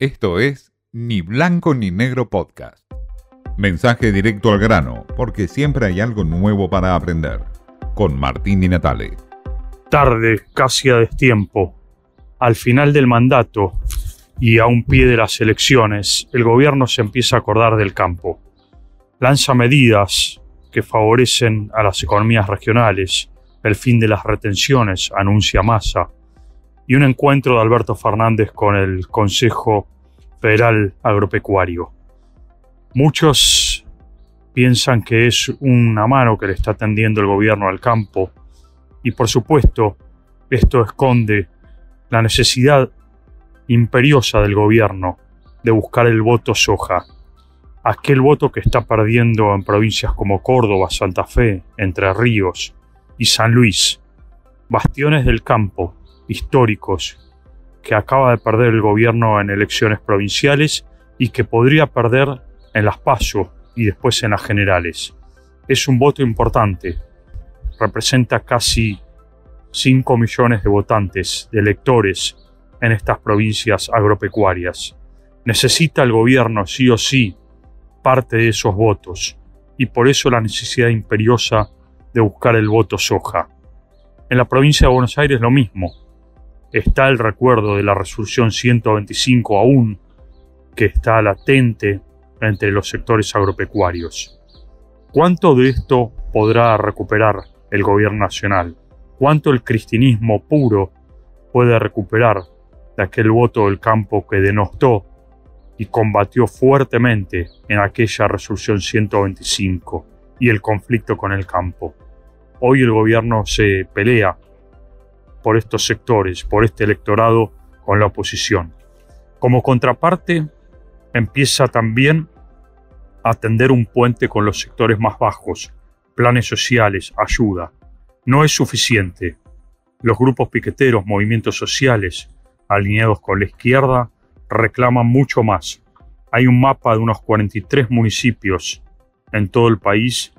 Esto es Ni Blanco ni Negro Podcast. Mensaje directo al grano, porque siempre hay algo nuevo para aprender. Con Martín Di Natale. Tarde, casi a destiempo. Al final del mandato y a un pie de las elecciones, el gobierno se empieza a acordar del campo. Lanza medidas que favorecen a las economías regionales, el fin de las retenciones, anuncia masa, y un encuentro de Alberto Fernández con el Consejo Federal Agropecuario. Muchos piensan que es una mano que le está tendiendo el gobierno al campo y por supuesto esto esconde la necesidad imperiosa del gobierno de buscar el voto soja, aquel voto que está perdiendo en provincias como Córdoba, Santa Fe, Entre Ríos y San Luis, bastiones del campo históricos que acaba de perder el gobierno en elecciones provinciales y que podría perder en las PASO y después en las generales. Es un voto importante, representa casi 5 millones de votantes, de electores en estas provincias agropecuarias. Necesita el gobierno sí o sí parte de esos votos y por eso la necesidad imperiosa de buscar el voto soja. En la provincia de Buenos Aires lo mismo. Está el recuerdo de la resolución 125 aún, que está latente entre los sectores agropecuarios. ¿Cuánto de esto podrá recuperar el gobierno nacional? ¿Cuánto el cristianismo puro puede recuperar de aquel voto del campo que denostó y combatió fuertemente en aquella resolución 125 y el conflicto con el campo? Hoy el gobierno se pelea por estos sectores, por este electorado con la oposición. Como contraparte, empieza también a tender un puente con los sectores más bajos, planes sociales, ayuda. No es suficiente. Los grupos piqueteros, movimientos sociales, alineados con la izquierda, reclaman mucho más. Hay un mapa de unos 43 municipios en todo el país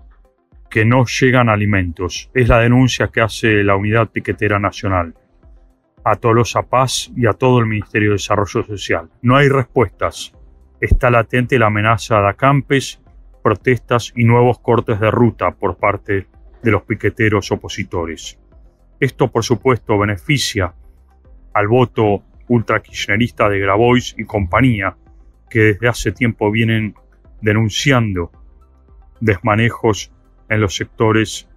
que no llegan alimentos. Es la denuncia que hace la Unidad Piquetera Nacional a Tolosa Paz y a todo el Ministerio de Desarrollo Social. No hay respuestas. Está latente la amenaza de acampes, protestas y nuevos cortes de ruta por parte de los piqueteros opositores. Esto, por supuesto, beneficia al voto ultrakirchnerista de Grabois y compañía, que desde hace tiempo vienen denunciando desmanejos en los sectores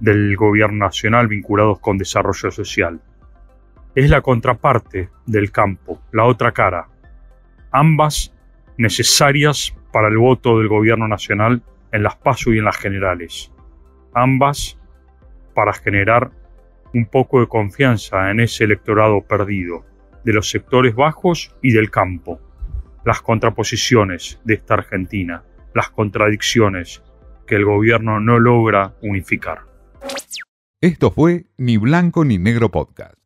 del gobierno nacional vinculados con desarrollo social. Es la contraparte del campo, la otra cara, ambas necesarias para el voto del gobierno nacional en las PASO y en las generales, ambas para generar un poco de confianza en ese electorado perdido de los sectores bajos y del campo, las contraposiciones de esta Argentina, las contradicciones que el gobierno no logra unificar. Esto fue Ni Blanco ni Negro Podcast.